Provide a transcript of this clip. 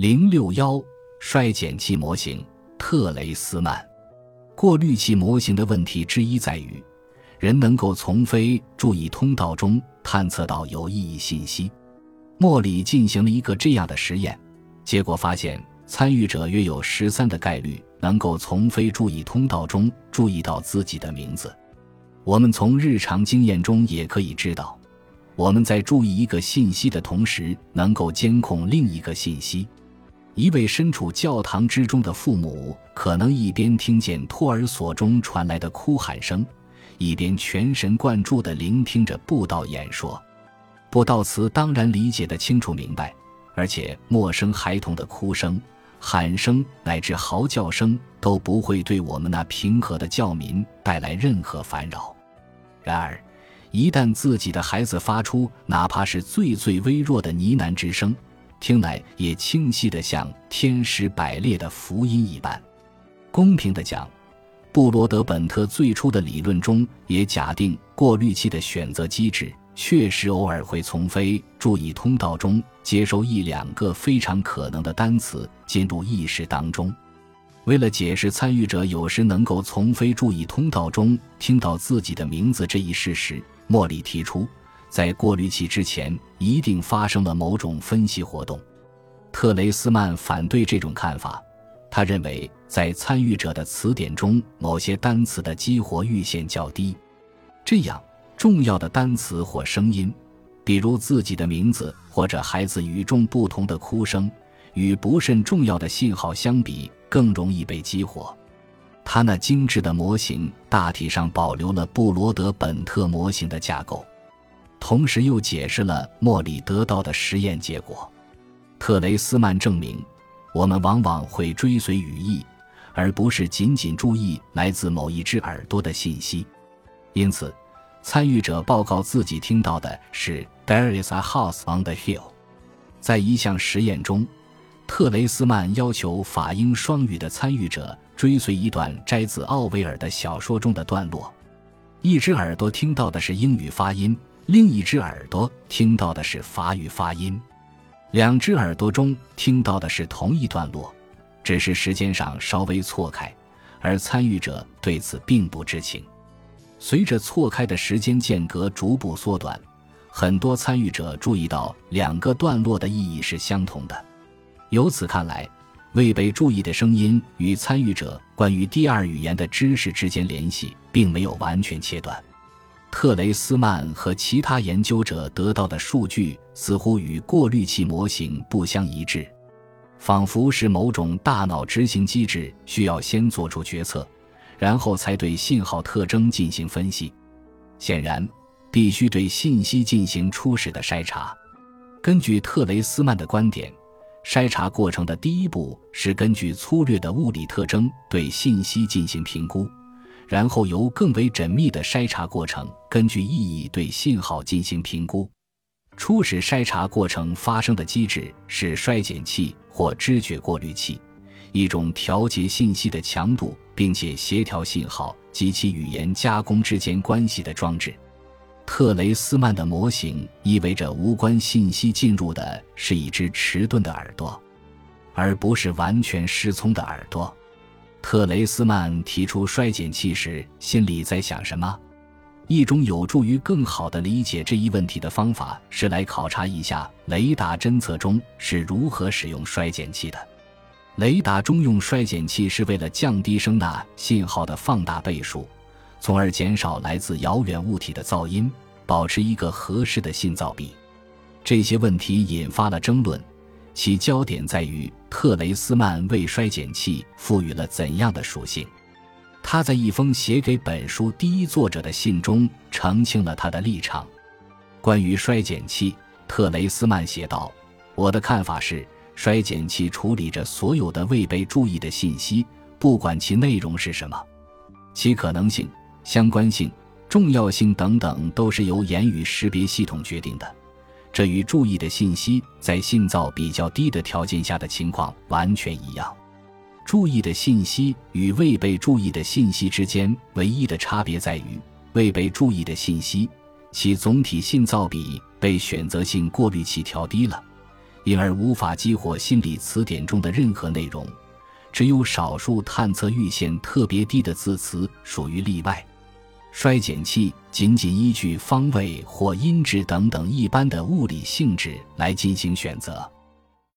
零六幺衰减器模型，特雷斯曼过滤器模型的问题之一在于，人能够从非注意通道中探测到有意义信息。莫里进行了一个这样的实验，结果发现参与者约有十三的概率能够从非注意通道中注意到自己的名字。我们从日常经验中也可以知道，我们在注意一个信息的同时，能够监控另一个信息。一位身处教堂之中的父母，可能一边听见托儿所中传来的哭喊声，一边全神贯注地聆听着布道演说。布道词当然理解得清楚明白，而且陌生孩童的哭声、喊声乃至嚎叫声都不会对我们那平和的教民带来任何烦扰。然而，一旦自己的孩子发出哪怕是最最微弱的呢喃之声，听来也清晰的像天使百列的福音一般。公平的讲，布罗德本特最初的理论中也假定过滤器的选择机制确实偶尔会从非注意通道中接收一两个非常可能的单词进入意识当中。为了解释参与者有时能够从非注意通道中听到自己的名字这一事实，莫里提出。在过滤器之前，一定发生了某种分析活动。特雷斯曼反对这种看法，他认为在参与者的词典中，某些单词的激活阈限较低，这样重要的单词或声音，比如自己的名字或者孩子与众不同的哭声，与不甚重要的信号相比，更容易被激活。他那精致的模型大体上保留了布罗德本特模型的架构。同时又解释了莫里得到的实验结果。特雷斯曼证明，我们往往会追随语义，而不是仅仅注意来自某一只耳朵的信息。因此，参与者报告自己听到的是 “There is a house on the hill”。在一项实验中，特雷斯曼要求法英双语的参与者追随一段摘自奥威尔的小说中的段落，一只耳朵听到的是英语发音。另一只耳朵听到的是法语发音，两只耳朵中听到的是同一段落，只是时间上稍微错开，而参与者对此并不知情。随着错开的时间间隔逐步缩短，很多参与者注意到两个段落的意义是相同的。由此看来，未被注意的声音与参与者关于第二语言的知识之间联系并没有完全切断。特雷斯曼和其他研究者得到的数据似乎与过滤器模型不相一致，仿佛是某种大脑执行机制需要先做出决策，然后才对信号特征进行分析。显然，必须对信息进行初始的筛查。根据特雷斯曼的观点，筛查过程的第一步是根据粗略的物理特征对信息进行评估。然后由更为缜密的筛查过程，根据意义对信号进行评估。初始筛查过程发生的机制是衰减器或知觉过滤器，一种调节信息的强度并且协调信号及其语言加工之间关系的装置。特雷斯曼的模型意味着无关信息进入的是一只迟钝的耳朵，而不是完全失聪的耳朵。特雷斯曼提出衰减器时，心里在想什么？一种有助于更好地理解这一问题的方法是来考察一下雷达侦测中是如何使用衰减器的。雷达中用衰减器是为了降低声呐信号的放大倍数，从而减少来自遥远物体的噪音，保持一个合适的信噪比。这些问题引发了争论。其焦点在于特雷斯曼为衰减器赋予了怎样的属性。他在一封写给本书第一作者的信中澄清了他的立场。关于衰减器，特雷斯曼写道：“我的看法是，衰减器处理着所有的未被注意的信息，不管其内容是什么，其可能性、相关性、重要性等等，都是由言语识别系统决定的。”这与注意的信息在信噪比较低的条件下的情况完全一样。注意的信息与未被注意的信息之间唯一的差别在于，未被注意的信息其总体信噪比被选择性过滤器调低了，因而无法激活心理词典中的任何内容。只有少数探测阈限特别低的字词属于例外。衰减器仅仅依据方位或音质等等一般的物理性质来进行选择。